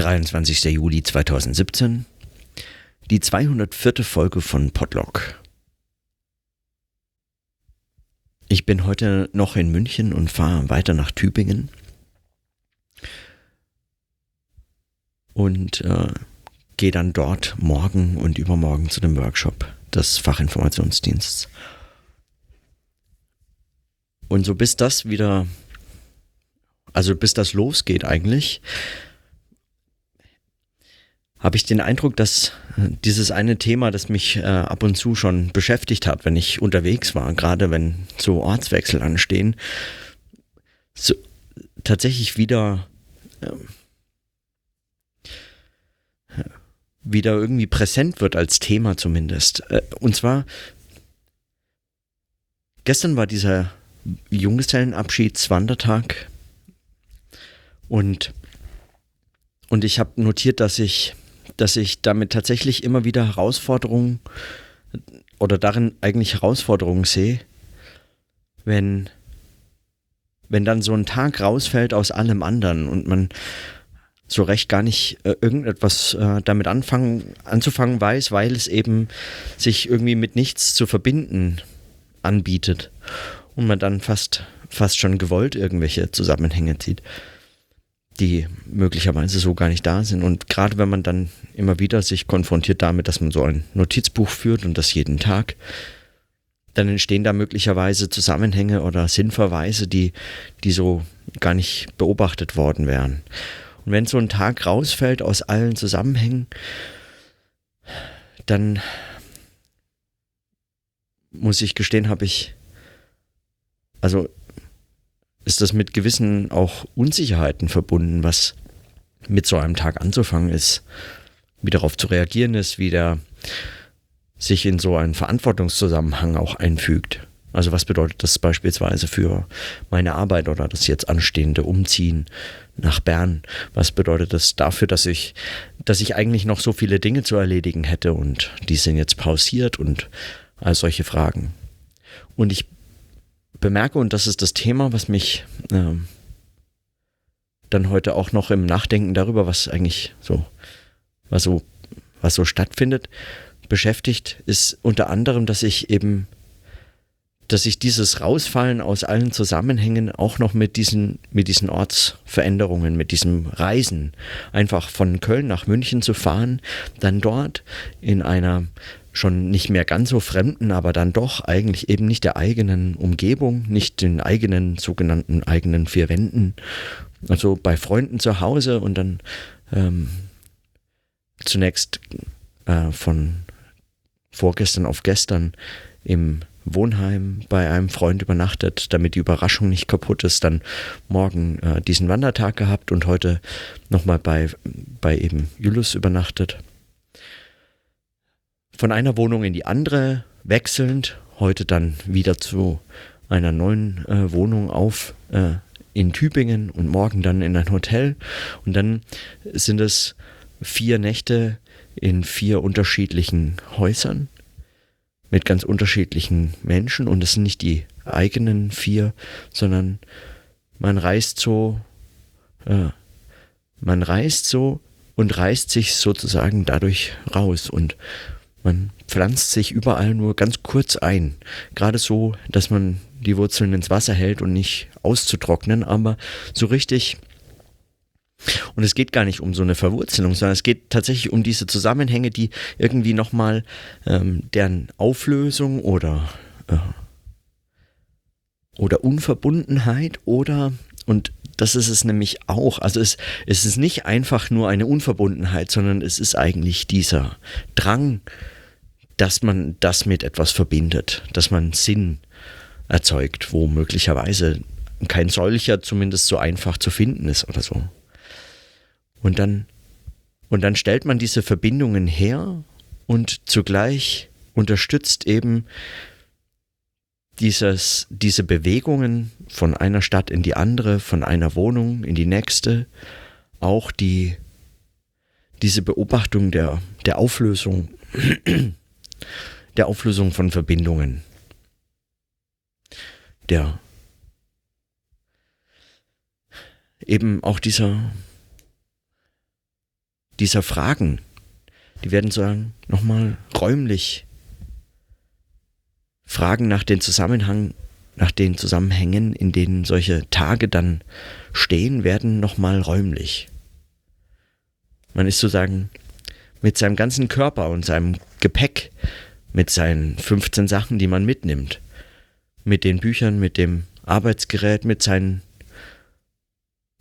23. Juli 2017, die 204. Folge von Podlock. Ich bin heute noch in München und fahre weiter nach Tübingen. Und äh, gehe dann dort morgen und übermorgen zu dem Workshop des Fachinformationsdienstes. Und so bis das wieder, also bis das losgeht eigentlich, habe ich den Eindruck, dass äh, dieses eine Thema, das mich äh, ab und zu schon beschäftigt hat, wenn ich unterwegs war, gerade wenn so Ortswechsel anstehen, so, tatsächlich wieder äh, wieder irgendwie präsent wird als Thema zumindest. Äh, und zwar gestern war dieser Junggesellenabschiedswandertag und und ich habe notiert, dass ich dass ich damit tatsächlich immer wieder Herausforderungen oder darin eigentlich Herausforderungen sehe, wenn, wenn dann so ein Tag rausfällt aus allem anderen und man so recht gar nicht äh, irgendetwas äh, damit anfangen, anzufangen weiß, weil es eben sich irgendwie mit nichts zu verbinden anbietet und man dann fast, fast schon gewollt irgendwelche Zusammenhänge zieht die möglicherweise so gar nicht da sind. Und gerade wenn man dann immer wieder sich konfrontiert damit, dass man so ein Notizbuch führt und das jeden Tag, dann entstehen da möglicherweise Zusammenhänge oder Sinnverweise, die, die so gar nicht beobachtet worden wären. Und wenn so ein Tag rausfällt aus allen Zusammenhängen, dann muss ich gestehen, habe ich, also ist das mit gewissen auch Unsicherheiten verbunden, was mit so einem Tag anzufangen ist, wie darauf zu reagieren ist, wie der sich in so einen Verantwortungszusammenhang auch einfügt. Also was bedeutet das beispielsweise für meine Arbeit oder das jetzt anstehende Umziehen nach Bern? Was bedeutet das dafür, dass ich, dass ich eigentlich noch so viele Dinge zu erledigen hätte und die sind jetzt pausiert und all solche Fragen. Und ich bemerke, und das ist das Thema, was mich äh, dann heute auch noch im Nachdenken darüber, was eigentlich so, was so, was so stattfindet, beschäftigt, ist unter anderem, dass ich eben, dass ich dieses Rausfallen aus allen Zusammenhängen auch noch mit diesen, mit diesen Ortsveränderungen, mit diesem Reisen, einfach von Köln nach München zu fahren, dann dort in einer schon nicht mehr ganz so fremden, aber dann doch eigentlich eben nicht der eigenen Umgebung, nicht den eigenen sogenannten eigenen vier Wänden. Also bei Freunden zu Hause und dann ähm, zunächst äh, von vorgestern auf gestern im Wohnheim bei einem Freund übernachtet, damit die Überraschung nicht kaputt ist, dann morgen äh, diesen Wandertag gehabt und heute nochmal bei, bei eben Julius übernachtet von einer Wohnung in die andere wechselnd, heute dann wieder zu einer neuen äh, Wohnung auf äh, in Tübingen und morgen dann in ein Hotel. Und dann sind es vier Nächte in vier unterschiedlichen Häusern mit ganz unterschiedlichen Menschen. Und es sind nicht die eigenen vier, sondern man reist so, äh, man reist so und reißt sich sozusagen dadurch raus und man pflanzt sich überall nur ganz kurz ein. Gerade so, dass man die Wurzeln ins Wasser hält und nicht auszutrocknen, aber so richtig. Und es geht gar nicht um so eine Verwurzelung, sondern es geht tatsächlich um diese Zusammenhänge, die irgendwie nochmal ähm, deren Auflösung oder, äh, oder Unverbundenheit oder, und das ist es nämlich auch. Also es, es ist nicht einfach nur eine Unverbundenheit, sondern es ist eigentlich dieser Drang, dass man das mit etwas verbindet, dass man Sinn erzeugt, wo möglicherweise kein solcher zumindest so einfach zu finden ist oder so. Und dann, und dann stellt man diese Verbindungen her und zugleich unterstützt eben dieses, diese Bewegungen von einer Stadt in die andere, von einer Wohnung in die nächste, auch die, diese Beobachtung der, der Auflösung, der Auflösung von Verbindungen, der eben auch dieser dieser Fragen, die werden sagen, nochmal räumlich Fragen nach den Zusammenhang, nach den Zusammenhängen, in denen solche Tage dann stehen, werden nochmal räumlich. Man ist sozusagen mit seinem ganzen Körper und seinem Gepäck, mit seinen 15 Sachen, die man mitnimmt, mit den Büchern, mit dem Arbeitsgerät, mit seinen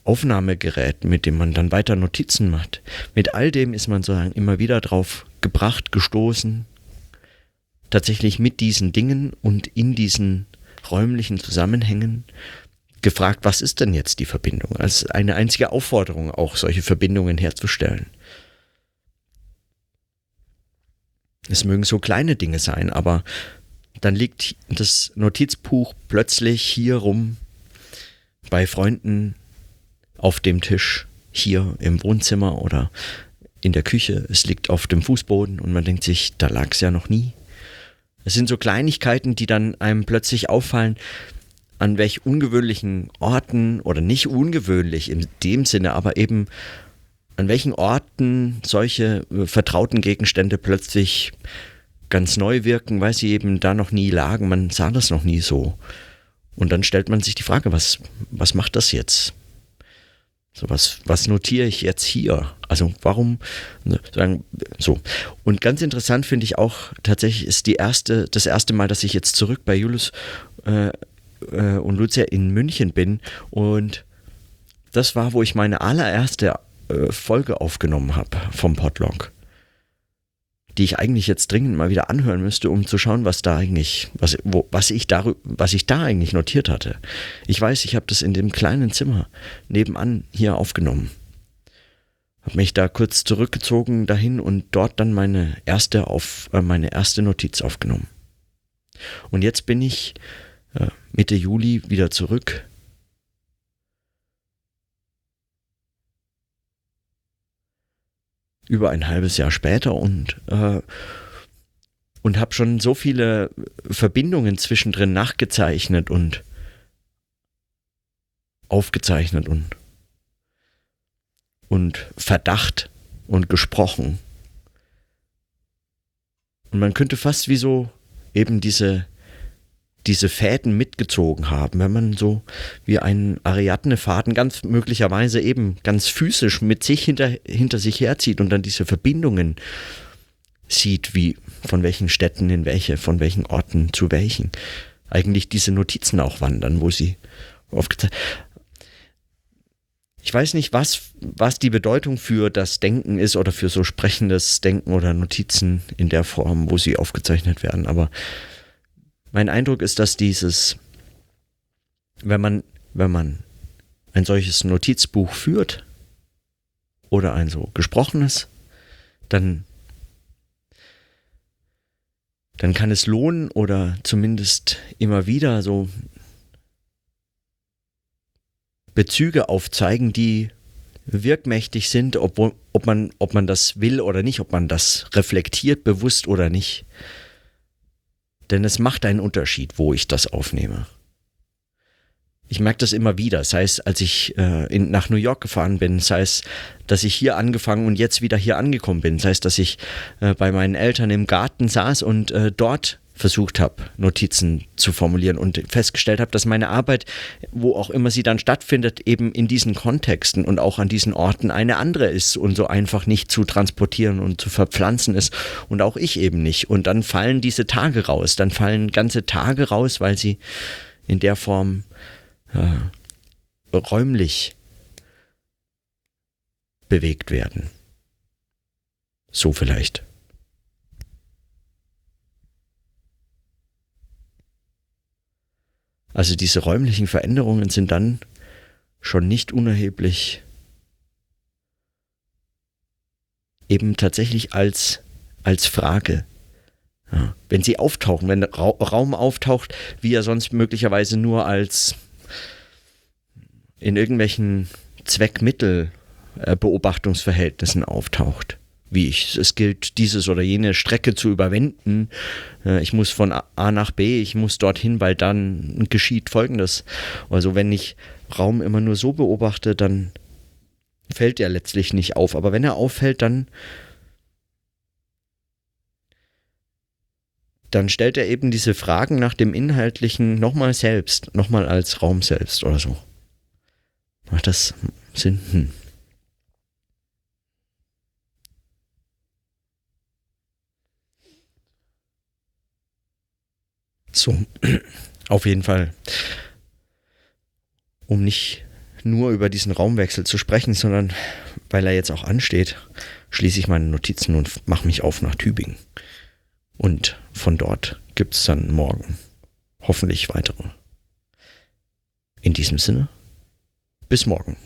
Aufnahmegerät, mit dem man dann weiter Notizen macht. Mit all dem ist man sozusagen immer wieder drauf gebracht, gestoßen, tatsächlich mit diesen Dingen und in diesen räumlichen Zusammenhängen gefragt, was ist denn jetzt die Verbindung? Als eine einzige Aufforderung, auch solche Verbindungen herzustellen. Es mögen so kleine Dinge sein, aber dann liegt das Notizbuch plötzlich hier rum bei Freunden auf dem Tisch hier im Wohnzimmer oder in der Küche. Es liegt auf dem Fußboden und man denkt sich, da lag es ja noch nie. Es sind so Kleinigkeiten, die dann einem plötzlich auffallen, an welch ungewöhnlichen Orten oder nicht ungewöhnlich in dem Sinne, aber eben an welchen Orten solche äh, vertrauten Gegenstände plötzlich ganz neu wirken, weil sie eben da noch nie lagen. Man sah das noch nie so. Und dann stellt man sich die Frage, was, was macht das jetzt? So, was, was notiere ich jetzt hier? Also warum ne, sagen so? Und ganz interessant finde ich auch tatsächlich ist die erste, das erste Mal, dass ich jetzt zurück bei Julius äh, äh, und Lucia in München bin und das war, wo ich meine allererste äh, Folge aufgenommen habe vom Podlog die ich eigentlich jetzt dringend mal wieder anhören müsste, um zu schauen, was da eigentlich, was, wo, was, ich, da, was ich da eigentlich notiert hatte. Ich weiß, ich habe das in dem kleinen Zimmer nebenan hier aufgenommen. Habe mich da kurz zurückgezogen dahin und dort dann meine erste, auf, äh, meine erste Notiz aufgenommen. Und jetzt bin ich äh, Mitte Juli wieder zurück über ein halbes Jahr später und, äh, und habe schon so viele Verbindungen zwischendrin nachgezeichnet und aufgezeichnet und, und Verdacht und gesprochen. Und man könnte fast wie so eben diese diese Fäden mitgezogen haben, wenn man so wie einen Ariadne-Faden ganz möglicherweise eben ganz physisch mit sich hinter, hinter sich herzieht und dann diese Verbindungen sieht, wie von welchen Städten in welche, von welchen Orten zu welchen. Eigentlich diese Notizen auch wandern, wo sie aufgezeigt ich weiß nicht, was, was die Bedeutung für das Denken ist oder für so sprechendes Denken oder Notizen in der Form, wo sie aufgezeichnet werden, aber mein Eindruck ist, dass dieses, wenn man, wenn man ein solches Notizbuch führt oder ein so gesprochenes, dann, dann kann es lohnen oder zumindest immer wieder so Bezüge aufzeigen, die wirkmächtig sind, ob, ob, man, ob man das will oder nicht, ob man das reflektiert, bewusst oder nicht. Denn es macht einen Unterschied, wo ich das aufnehme. Ich merke das immer wieder, sei es, als ich äh, in, nach New York gefahren bin, sei es, dass ich hier angefangen und jetzt wieder hier angekommen bin, sei es, dass ich äh, bei meinen Eltern im Garten saß und äh, dort versucht habe, Notizen zu formulieren und festgestellt habe, dass meine Arbeit, wo auch immer sie dann stattfindet, eben in diesen Kontexten und auch an diesen Orten eine andere ist und so einfach nicht zu transportieren und zu verpflanzen ist und auch ich eben nicht. Und dann fallen diese Tage raus, dann fallen ganze Tage raus, weil sie in der Form äh, räumlich bewegt werden. So vielleicht. Also diese räumlichen Veränderungen sind dann schon nicht unerheblich eben tatsächlich als, als Frage. Ja, wenn sie auftauchen, wenn Ra Raum auftaucht, wie er sonst möglicherweise nur als in irgendwelchen Zweckmittel-Beobachtungsverhältnissen auftaucht wie ich. Es gilt, dieses oder jene Strecke zu überwinden. Äh, ich muss von A nach B, ich muss dorthin, weil dann geschieht Folgendes. Also wenn ich Raum immer nur so beobachte, dann fällt er letztlich nicht auf. Aber wenn er auffällt, dann, dann stellt er eben diese Fragen nach dem Inhaltlichen nochmal selbst, nochmal als Raum selbst oder so. Macht das Sinn? Hm. So, auf jeden Fall. Um nicht nur über diesen Raumwechsel zu sprechen, sondern weil er jetzt auch ansteht, schließe ich meine Notizen und mache mich auf nach Tübingen. Und von dort gibt es dann morgen hoffentlich weitere. In diesem Sinne, bis morgen.